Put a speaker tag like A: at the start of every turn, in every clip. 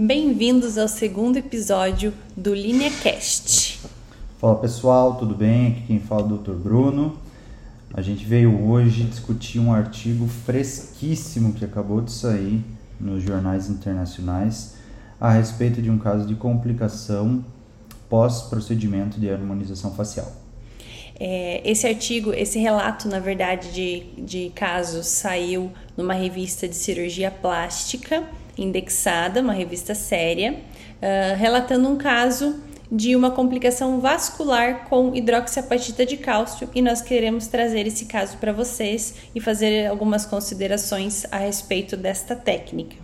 A: Bem-vindos ao segundo episódio do LineaCast.
B: Fala pessoal, tudo bem? Aqui quem fala é o Dr. Bruno. A gente veio hoje discutir um artigo fresquíssimo que acabou de sair nos jornais internacionais a respeito de um caso de complicação pós-procedimento de harmonização facial.
A: É, esse artigo, esse relato, na verdade, de, de casos saiu numa revista de cirurgia plástica indexada, uma revista séria, uh, relatando um caso de uma complicação vascular com hidroxiapatita de cálcio e nós queremos trazer esse caso para vocês e fazer algumas considerações a respeito desta técnica.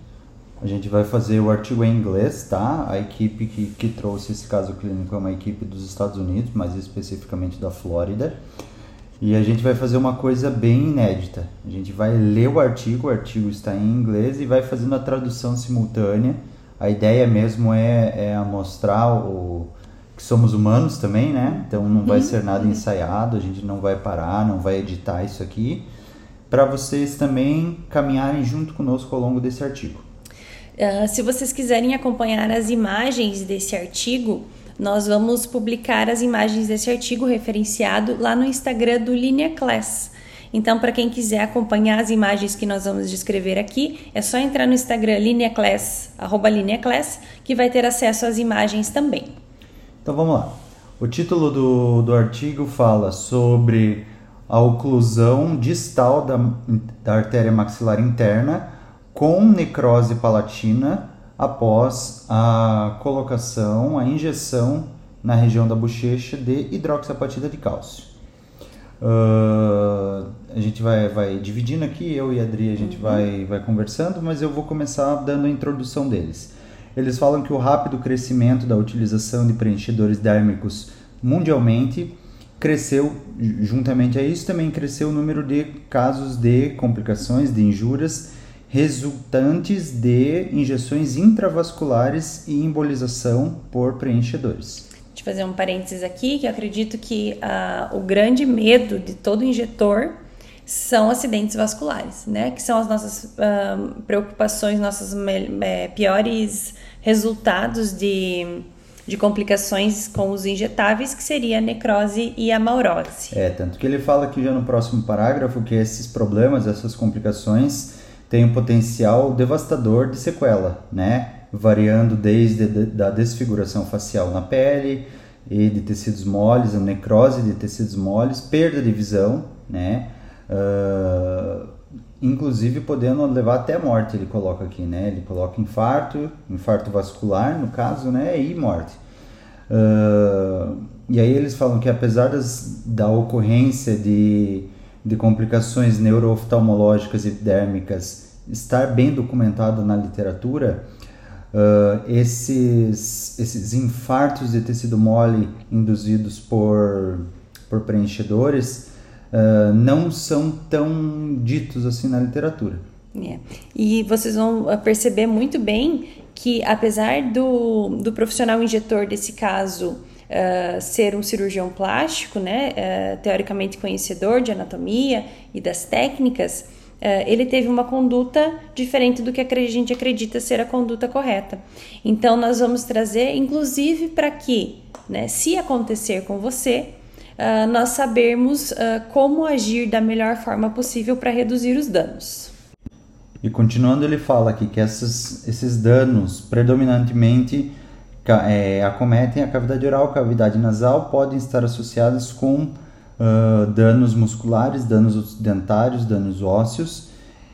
B: A gente vai fazer o artigo em inglês, tá? A equipe que, que trouxe esse caso clínico é uma equipe dos Estados Unidos, mais especificamente da Flórida. E a gente vai fazer uma coisa bem inédita. A gente vai ler o artigo, o artigo está em inglês e vai fazendo a tradução simultânea. A ideia mesmo é, é mostrar o, que somos humanos também, né? Então não vai uhum. ser nada ensaiado, a gente não vai parar, não vai editar isso aqui, para vocês também caminharem junto conosco ao longo desse artigo.
A: Uh, se vocês quiserem acompanhar as imagens desse artigo, nós vamos publicar as imagens desse artigo referenciado lá no Instagram do Linea Class. Então, para quem quiser acompanhar as imagens que nós vamos descrever aqui, é só entrar no Instagram lineaclass, arroba lineaclass, que vai ter acesso às imagens também.
B: Então vamos lá. O título do, do artigo fala sobre a oclusão distal da, da artéria maxilar interna com necrose palatina após a colocação, a injeção na região da bochecha de hidroxiapatita de cálcio. Uh, a gente vai, vai dividindo aqui, eu e a Adri, a gente uhum. vai, vai conversando, mas eu vou começar dando a introdução deles. Eles falam que o rápido crescimento da utilização de preenchedores dérmicos mundialmente cresceu, juntamente a isso, também cresceu o número de casos de complicações, de injúrias resultantes de injeções intravasculares e embolização por preenchedores.
A: Deixa eu fazer um parênteses aqui, que eu acredito que uh, o grande medo de todo injetor são acidentes vasculares, né? Que são as nossas uh, preocupações, nossos piores resultados de, de complicações com os injetáveis, que seria a necrose e a maurose.
B: É, tanto que ele fala aqui já no próximo parágrafo que esses problemas, essas complicações tem um potencial devastador de sequela, né? Variando desde da desfiguração facial na pele e de tecidos moles, a necrose de tecidos moles, perda de visão, né? Uh, inclusive podendo levar até morte, ele coloca aqui, né? Ele coloca infarto, infarto vascular, no caso, né? E morte. Uh, e aí eles falam que apesar das, da ocorrência de de complicações neurooftalmológicas e dérmicas estar bem documentado na literatura, uh, esses, esses infartos de tecido mole induzidos por, por preenchedores uh, não são tão ditos assim na literatura.
A: É. E vocês vão perceber muito bem que, apesar do, do profissional injetor desse caso uh, ser um cirurgião plástico, né, uh, teoricamente conhecedor de anatomia e das técnicas, ele teve uma conduta diferente do que a gente acredita ser a conduta correta. Então, nós vamos trazer, inclusive, para que, né, se acontecer com você, nós sabermos como agir da melhor forma possível para reduzir os danos.
B: E continuando, ele fala aqui que esses danos predominantemente é, acometem a cavidade oral, cavidade nasal, podem estar associadas com uh, danos musculares, danos dentários, danos ósseos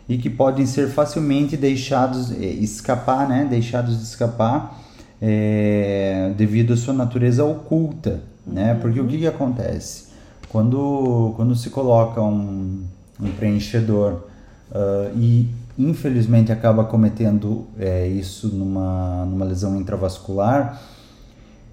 B: e que podem ser facilmente deixados é, escapar, né? Deixados de escapar é, devido à sua natureza oculta, né? Uhum. Porque o que, que acontece quando quando se coloca um, um preenchedor uh, e infelizmente acaba cometendo é, isso numa, numa lesão intravascular,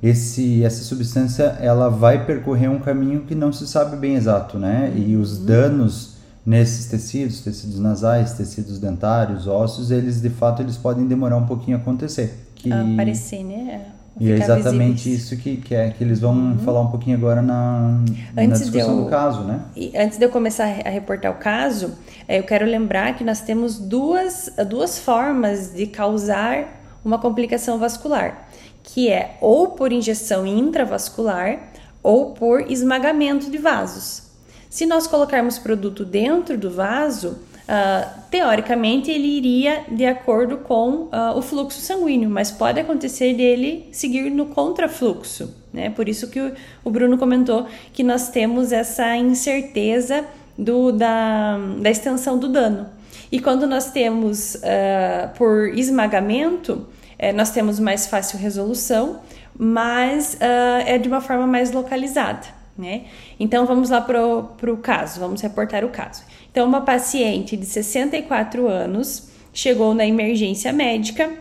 B: esse, essa substância ela vai percorrer um caminho que não se sabe bem exato, né? E os uhum. danos nesses tecidos, tecidos nasais, tecidos dentários, ossos, eles de fato eles podem demorar um pouquinho a acontecer.
A: Que... Aparecer, né?
B: E é exatamente visíveis. isso que, que, é, que eles vão uhum. falar um pouquinho agora na, na discussão eu, do caso, né?
A: antes de eu começar a reportar o caso, é, eu quero lembrar que nós temos duas, duas formas de causar uma complicação vascular, que é ou por injeção intravascular ou por esmagamento de vasos. Se nós colocarmos produto dentro do vaso, Uh, teoricamente ele iria de acordo com uh, o fluxo sanguíneo, mas pode acontecer dele seguir no contrafluxo, né? Por isso que o, Bruno comentou que nós temos essa incerteza do, da, da extensão do dano. E quando nós temos uh, por esmagamento, eh, nós temos mais fácil resolução, mas é de uma forma mais localizada. Né? Então vamos lá para o caso, vamos reportar o caso. Então, uma paciente de 64 anos chegou na emergência médica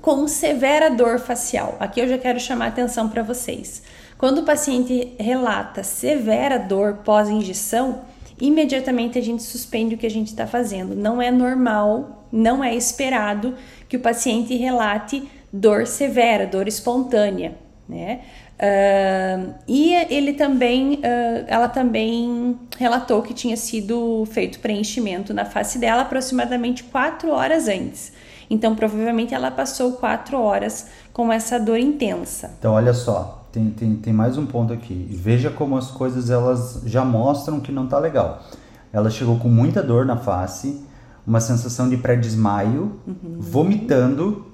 A: com severa dor facial. Aqui eu já quero chamar atenção para vocês. Quando o paciente relata severa dor pós-injeção, imediatamente a gente suspende o que a gente está fazendo. Não é normal, não é esperado que o paciente relate dor severa, dor espontânea, né? Uh, e ele também, uh, ela também relatou que tinha sido feito preenchimento na face dela aproximadamente quatro horas antes. Então, provavelmente ela passou quatro horas com essa dor intensa.
B: Então, olha só, tem, tem, tem mais um ponto aqui. Veja como as coisas elas já mostram que não tá legal. Ela chegou com muita dor na face, uma sensação de pré-desmaio, uhum. vomitando.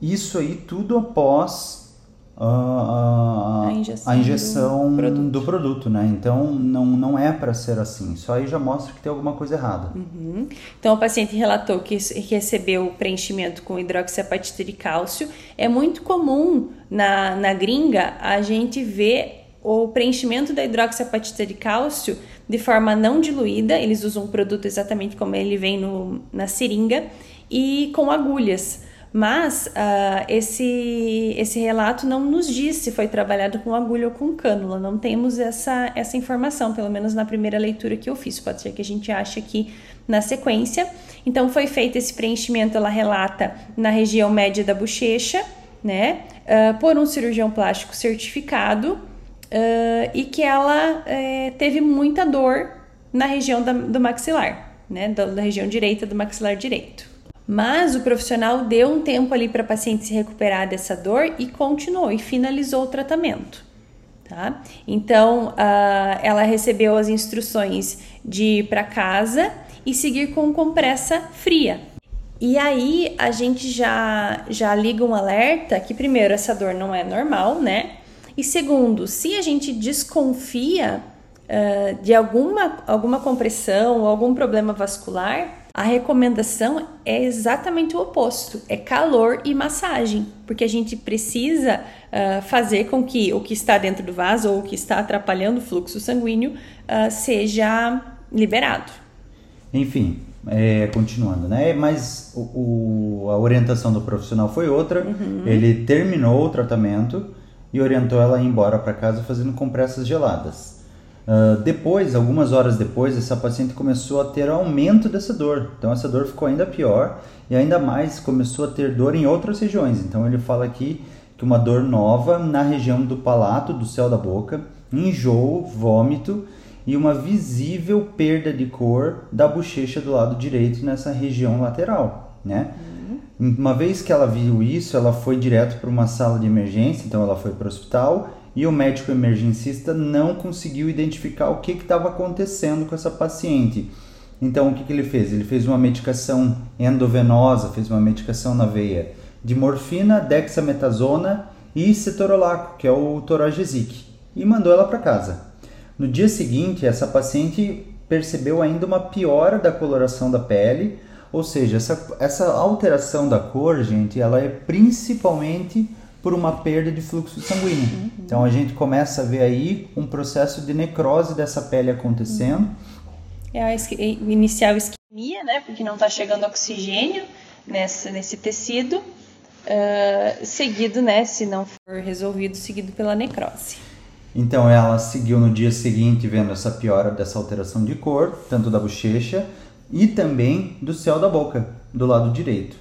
B: Isso aí tudo após a, a, injeção, a injeção do, produto. do, produto. né? Então não, não é para ser assim. Só aí já mostra que tem alguma coisa errada.
A: Uhum. Então o paciente relatou que recebeu o preenchimento com hidroxiapatita de cálcio. É muito comum na, na gringa a gente ver o preenchimento da hidroxiapatita de cálcio de forma não diluída. Eles usam o produto exatamente como ele vem no, na seringa e com agulhas. Mas uh, esse, esse relato não nos diz se foi trabalhado com agulha ou com cânula, não temos essa, essa informação, pelo menos na primeira leitura que eu fiz. Pode ser que a gente ache aqui na sequência. Então, foi feito esse preenchimento, ela relata na região média da bochecha, né, uh, por um cirurgião plástico certificado, uh, e que ela uh, teve muita dor na região da, do maxilar, né, da, da região direita do maxilar direito. Mas o profissional deu um tempo ali para a paciente se recuperar dessa dor e continuou e finalizou o tratamento. Tá? Então, uh, ela recebeu as instruções de ir para casa e seguir com compressa fria. E aí a gente já, já liga um alerta que, primeiro, essa dor não é normal, né? E segundo, se a gente desconfia uh, de alguma, alguma compressão ou algum problema vascular, a recomendação é exatamente o oposto: é calor e massagem, porque a gente precisa uh, fazer com que o que está dentro do vaso ou o que está atrapalhando o fluxo sanguíneo uh, seja liberado.
B: Enfim, é, continuando, né? Mas o, o, a orientação do profissional foi outra. Uhum. Ele terminou o tratamento e orientou ela a ir embora para casa fazendo compressas geladas. Uh, depois, algumas horas depois, essa paciente começou a ter aumento dessa dor. Então, essa dor ficou ainda pior e ainda mais começou a ter dor em outras regiões. Então, ele fala aqui que uma dor nova na região do palato, do céu da boca, enjoo, vômito e uma visível perda de cor da bochecha do lado direito nessa região lateral, né? Uhum. Uma vez que ela viu isso, ela foi direto para uma sala de emergência, então ela foi para o hospital e o médico emergencista não conseguiu identificar o que estava acontecendo com essa paciente. Então, o que, que ele fez? Ele fez uma medicação endovenosa, fez uma medicação na veia de morfina, dexametasona e cetorolaco, que é o toragesic, e mandou ela para casa. No dia seguinte, essa paciente percebeu ainda uma piora da coloração da pele, ou seja, essa, essa alteração da cor, gente, ela é principalmente por uma perda de fluxo sanguíneo. Uhum. Então a gente começa a ver aí um processo de necrose dessa pele acontecendo. Uhum.
A: É a inicial isquemia, né? Porque não está chegando oxigênio nessa, nesse tecido, uh, seguido, né? Se não for resolvido, seguido pela necrose.
B: Então ela seguiu no dia seguinte vendo essa piora dessa alteração de cor, tanto da bochecha e também do céu da boca, do lado direito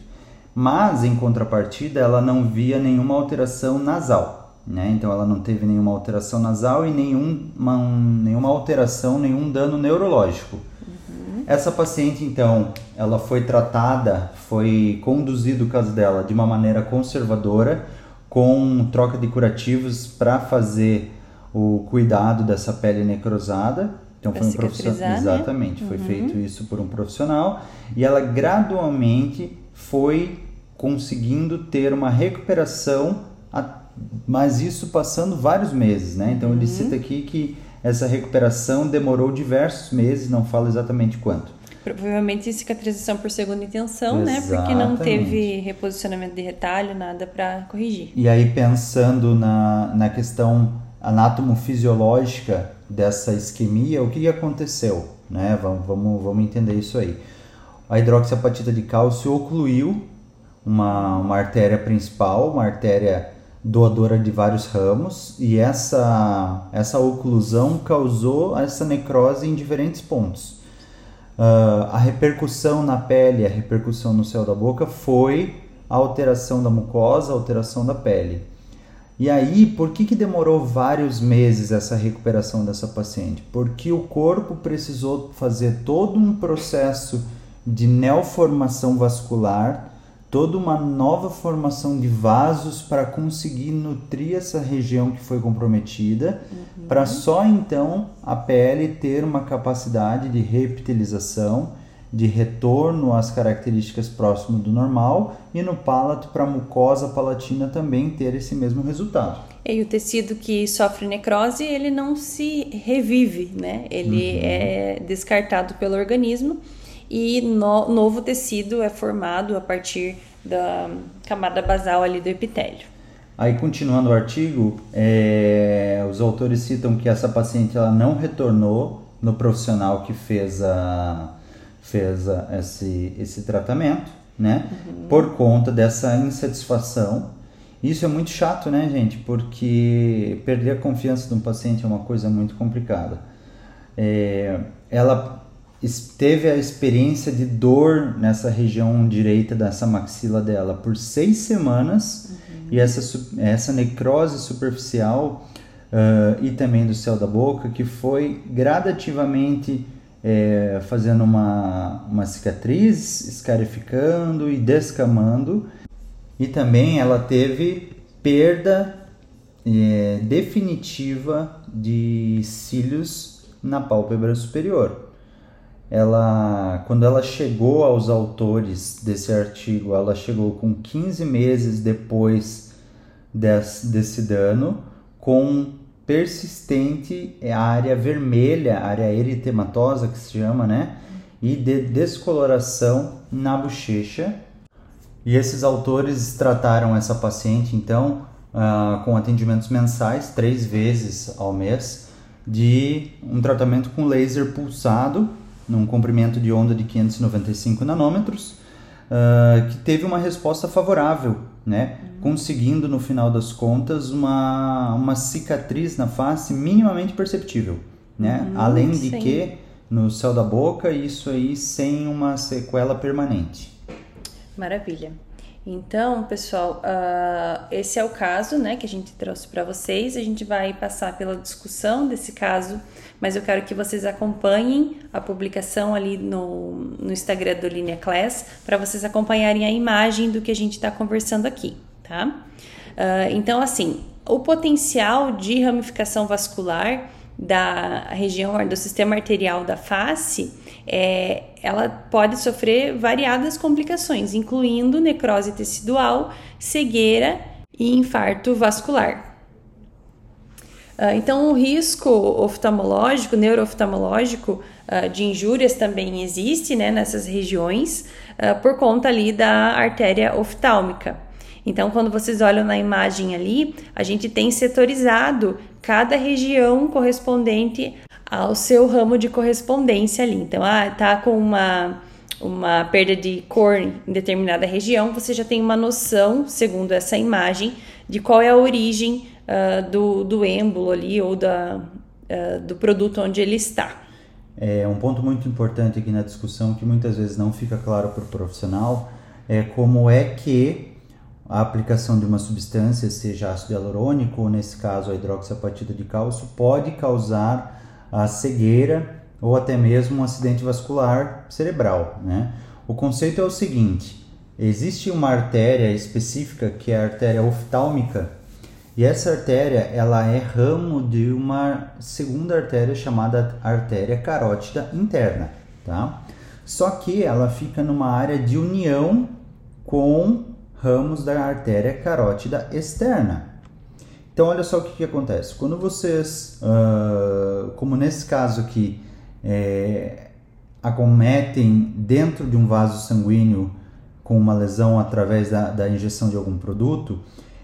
B: mas em contrapartida ela não via nenhuma alteração nasal, né? Então ela não teve nenhuma alteração nasal e nenhum, uma, nenhuma alteração, nenhum dano neurológico. Uhum. Essa paciente, então, ela foi tratada, foi conduzido o caso dela de uma maneira conservadora, com troca de curativos para fazer o cuidado dessa pele necrosada. Então foi um profissional, né? exatamente, foi uhum. feito isso por um profissional e ela gradualmente foi conseguindo ter uma recuperação, mas isso passando vários meses, né? Então ele uhum. cita aqui que essa recuperação demorou diversos meses, não fala exatamente quanto.
A: Provavelmente cicatrização por segunda intenção, Exatamente. né? Porque não teve reposicionamento de retalho, nada para corrigir.
B: E aí, pensando na, na questão anatomofisiológica dessa isquemia, o que aconteceu? Né? Vamos, vamos, vamos entender isso aí. A hidroxiapatita de cálcio ocluiu uma, uma artéria principal, uma artéria doadora de vários ramos, e essa, essa oclusão causou essa necrose em diferentes pontos. Uh, a repercussão na pele, a repercussão no céu da boca foi a alteração da mucosa, a alteração da pele. E aí, por que, que demorou vários meses essa recuperação dessa paciente? Porque o corpo precisou fazer todo um processo de neoformação vascular toda uma nova formação de vasos para conseguir nutrir essa região que foi comprometida, uhum. para só então a pele ter uma capacidade de reptilização, de retorno às características próximas do normal e no palato para a mucosa palatina também ter esse mesmo resultado.
A: E o tecido que sofre necrose, ele não se revive, né? Ele uhum. é descartado pelo organismo e no, novo tecido é formado a partir da camada basal ali do epitélio.
B: Aí, continuando o artigo, é, os autores citam que essa paciente ela não retornou no profissional que fez, a, fez a, esse, esse tratamento, né? Uhum. Por conta dessa insatisfação. Isso é muito chato, né, gente? Porque perder a confiança de um paciente é uma coisa muito complicada. É, ela teve a experiência de dor nessa região direita dessa maxila dela por seis semanas. Uhum. e essa, essa necrose superficial uh, e também do céu da boca que foi gradativamente é, fazendo uma, uma cicatriz, escarificando e descamando. E também ela teve perda é, definitiva de cílios na pálpebra superior ela, quando ela chegou aos autores desse artigo, ela chegou com 15 meses depois desse, desse dano, com persistente é área vermelha, área eritematosa que se chama, né? E de descoloração na bochecha. E esses autores trataram essa paciente, então, uh, com atendimentos mensais, três vezes ao mês, de um tratamento com laser pulsado num comprimento de onda de 595 nanômetros, uh, que teve uma resposta favorável, né? Uhum. conseguindo no final das contas uma, uma cicatriz na face minimamente perceptível. Né? Uhum, Além de sim. que no céu da boca, isso aí sem uma sequela permanente.
A: Maravilha. Então, pessoal, uh, esse é o caso né, que a gente trouxe para vocês. A gente vai passar pela discussão desse caso, mas eu quero que vocês acompanhem a publicação ali no, no Instagram do Linea Class para vocês acompanharem a imagem do que a gente está conversando aqui, tá? Uh, então, assim, o potencial de ramificação vascular da região do sistema arterial da face, é, ela pode sofrer variadas complicações, incluindo necrose tecidual, cegueira e infarto vascular. Uh, então, o risco oftalmológico, neurooftalmológico uh, de injúrias também existe né, nessas regiões uh, por conta ali da artéria oftálmica. Então, quando vocês olham na imagem ali, a gente tem setorizado cada região correspondente ao seu ramo de correspondência ali. Então, ah, tá com uma uma perda de cor em determinada região, você já tem uma noção, segundo essa imagem, de qual é a origem uh, do, do êmbolo ali ou da, uh, do produto onde ele está.
B: É um ponto muito importante aqui na discussão que muitas vezes não fica claro para o profissional é como é que a aplicação de uma substância, seja ácido hialurônico ou nesse caso a hidroxiapatita de cálcio, pode causar a cegueira ou até mesmo um acidente vascular cerebral. Né? O conceito é o seguinte: existe uma artéria específica que é a artéria oftálmica e essa artéria ela é ramo de uma segunda artéria chamada artéria carótida interna, tá? Só que ela fica numa área de união com ramos da artéria carótida externa. Então olha só o que, que acontece. Quando vocês, uh, como nesse caso aqui, é, acometem dentro de um vaso sanguíneo com uma lesão através da, da injeção de algum produto,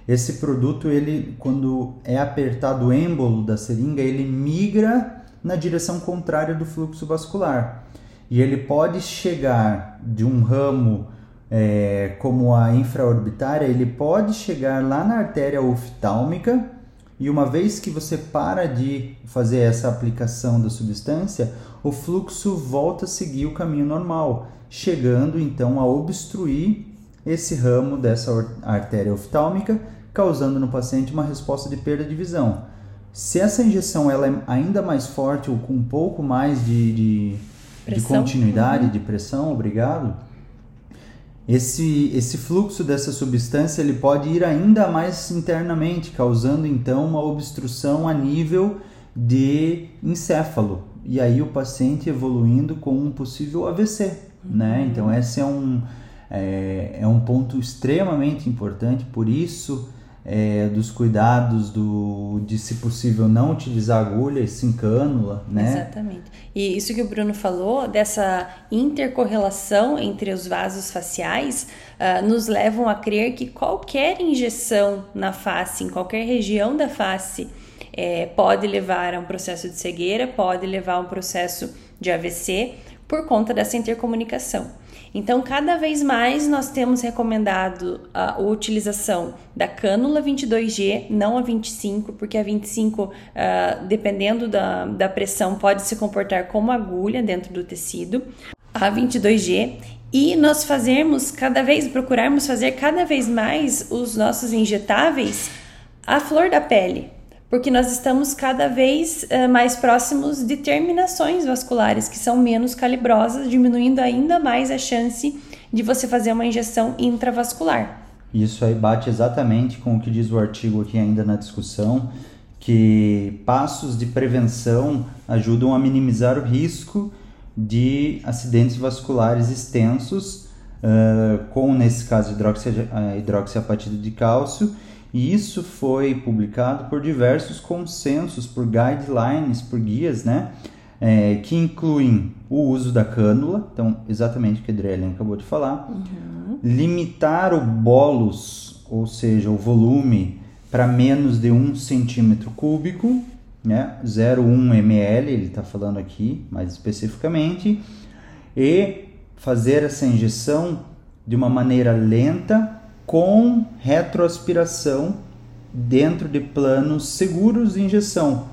B: esse produto, ele, quando é apertado o êmbolo da seringa, ele migra na direção contrária do fluxo vascular. E ele pode chegar de um ramo é, como a infraorbitária, ele pode chegar lá na artéria oftálmica e uma vez que você para de fazer essa aplicação da substância, o fluxo volta a seguir o caminho normal, chegando então a obstruir esse ramo dessa artéria oftálmica causando no paciente uma resposta de perda de visão. Se essa injeção ela é ainda mais forte ou com um pouco mais de, de, de continuidade, uhum. de pressão, obrigado, esse, esse fluxo dessa substância ele pode ir ainda mais internamente, causando então uma obstrução a nível de encéfalo. E aí o paciente evoluindo com um possível AVC. Né? Uhum. Então esse é um, é, é um ponto extremamente importante, por isso é, dos cuidados do, de, se possível, não utilizar agulha e sim cânula, né?
A: Exatamente. E isso que o Bruno falou, dessa intercorrelação entre os vasos faciais, uh, nos levam a crer que qualquer injeção na face, em qualquer região da face, é, pode levar a um processo de cegueira, pode levar a um processo de AVC por conta dessa intercomunicação. Então, cada vez mais nós temos recomendado a utilização da cânula 22G, não a 25, porque a 25, uh, ah, dependendo da, da pressão, pode se comportar como agulha dentro do tecido. A 22G e nós fazermos cada vez, procurarmos fazer cada vez mais os nossos injetáveis à flor da pele, porque nós estamos cada vez uh, mais próximos de terminações vasculares que são menos calibrosas, diminuindo ainda mais a chance de você fazer uma injeção intravascular.
B: Isso aí bate exatamente com o que diz o artigo aqui ainda na discussão, que passos de prevenção ajudam a minimizar o risco de acidentes vasculares extensos, uh, com nesse caso hidroxiapatita de cálcio, e isso foi publicado por diversos consensos, por guidelines, por guias, né? É, que incluem o uso da cânula, então exatamente o que a acabou de falar, uhum. limitar o bolus, ou seja, o volume, para menos de um centímetro cúbico, né? 0,1 ml, ele está falando aqui mais especificamente, e fazer essa injeção de uma maneira lenta com retroaspiração dentro de planos seguros de injeção,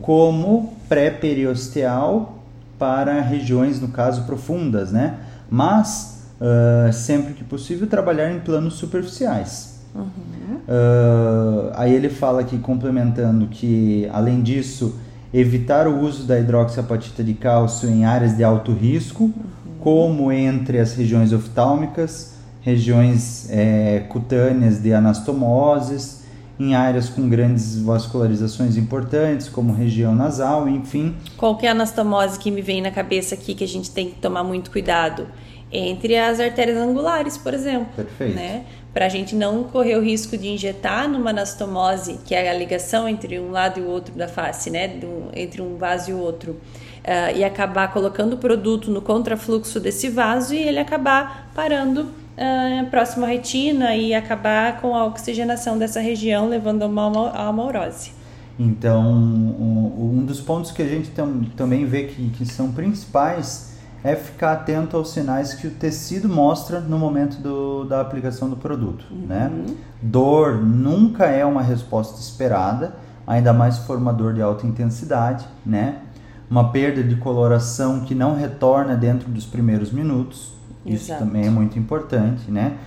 B: como pré-periosteal para regiões, no caso, profundas, né? Mas, uh, sempre que possível, trabalhar em planos superficiais. Uhum. Uh, aí ele fala aqui, complementando, que, além disso, evitar o uso da hidroxiapatita de cálcio em áreas de alto risco, uhum. como entre as regiões oftálmicas, regiões é, cutâneas de anastomoses, em áreas com grandes vascularizações importantes, como região nasal, enfim.
A: Qualquer anastomose que me vem na cabeça aqui que a gente tem que tomar muito cuidado? Entre as artérias angulares, por exemplo.
B: Perfeito.
A: Né? Para a gente não correr o risco de injetar numa anastomose, que é a ligação entre um lado e o outro da face, né? entre um vaso e o outro. Uh, e acabar colocando o produto no contrafluxo desse vaso e ele acabar parando uh, próximo à retina e acabar com a oxigenação dessa região, levando a uma amorose.
B: Então, um, um, dos pontos que a gente tam, também vê que, que são principais é ficar atento aos sinais que o tecido mostra no momento do, da aplicação do produto. Uhum. Né? Dor nunca é uma resposta esperada, ainda mais formador de alta intensidade. Né? Uma perda de coloração que não retorna dentro dos primeiros minutos. Isso Exato. também é muito importante, né?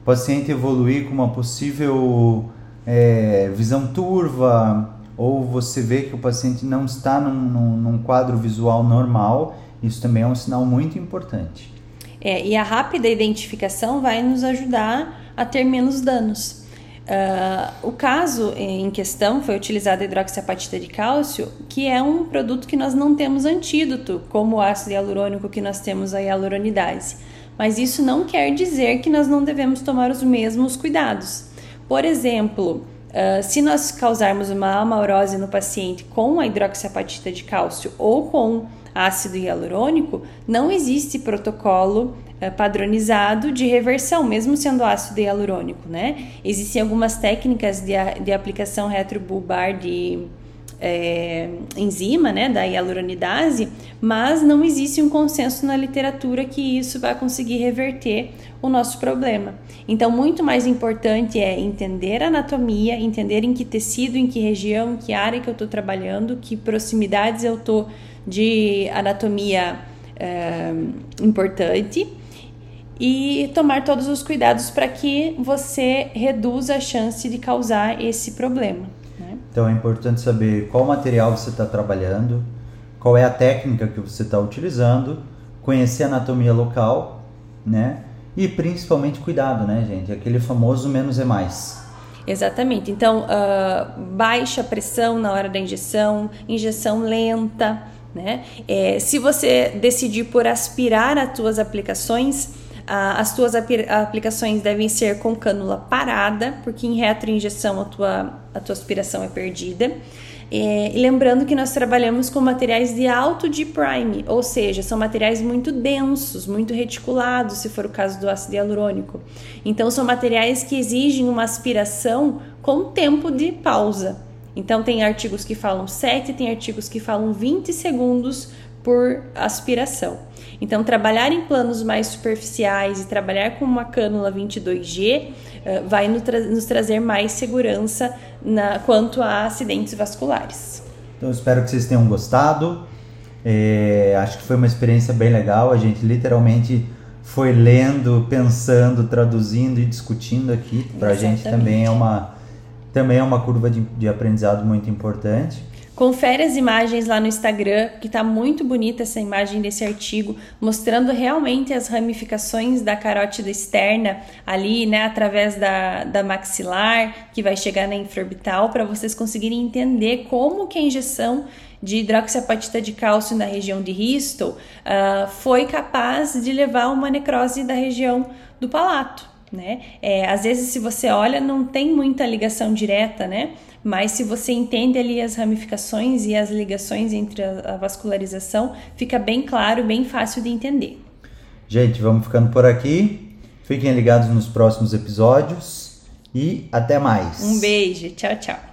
B: O paciente evoluir com uma possível é, visão turva ou você vê que o paciente não está num, num, num quadro visual normal, isso também é um sinal muito importante.
A: É, e a rápida identificação vai nos ajudar a ter menos danos. Uh, o caso em questão foi utilizada a hidroxiapatita de cálcio, que é um produto que nós não temos antídoto, como o ácido hialurônico que nós temos a hialuronidase. Mas isso não quer dizer que nós não devemos tomar os mesmos cuidados. Por exemplo, uh, se nós causarmos uma amaurose no paciente com a hidroxiapatita de cálcio ou com ácido hialurônico, não existe protocolo padronizado de reversão, mesmo sendo ácido hialurônico, né? Existem algumas técnicas de, de aplicação retrobulbar de é, enzima, né, da hialuronidase, mas não existe um consenso na literatura que isso vai conseguir reverter o nosso problema. Então, muito mais importante é entender a anatomia, entender em que tecido, em que região, em que área que eu estou trabalhando, que proximidades eu estou de anatomia é, importante e tomar todos os cuidados para que você reduza a chance de causar esse problema.
B: Então é importante saber qual material você está trabalhando, qual é a técnica que você está utilizando, conhecer a anatomia local, né? E principalmente cuidado, né, gente? Aquele famoso menos é mais.
A: Exatamente. Então, uh, baixa pressão na hora da injeção, injeção lenta, né? É, se você decidir por aspirar as tuas aplicações, as tuas aplicações devem ser com cânula parada, porque em retroinjeção a tua, a tua aspiração é perdida. É, e lembrando que nós trabalhamos com materiais de alto de prime, ou seja, são materiais muito densos, muito reticulados, se for o caso do ácido hialurônico. Então, são materiais que exigem uma aspiração com tempo de pausa. Então, tem artigos que falam 7, tem artigos que falam 20 segundos por aspiração. Então, trabalhar em planos mais superficiais e trabalhar com uma cânula 22G uh, eh, vai nos, tra nos, trazer mais segurança na, quanto a acidentes vasculares.
B: Então, espero que vocês tenham gostado. É, acho que foi uma experiência bem legal. A gente literalmente foi lendo, pensando, traduzindo e discutindo aqui. Para a gente também é uma também é uma curva de, de aprendizado muito importante.
A: Confere as imagens lá no Instagram, que está muito bonita essa imagem desse artigo, mostrando realmente as ramificações da carótida externa ali, né, através da, da maxilar, que vai chegar na infraorbital, para vocês conseguirem entender como que a injeção de hidroxiapatita de cálcio na região de Bristol uh, foi capaz de levar uma necrose da região do palato né? É, às vezes, se você olha, não tem muita ligação direta, né? Mas se você entende ali as ramificações e as ligações entre a, a vascularização, fica bem claro, bem fácil de entender.
B: Gente, vamos ficando por aqui. Fiquem ligados nos próximos episódios e até mais.
A: Um beijo, tchau, tchau.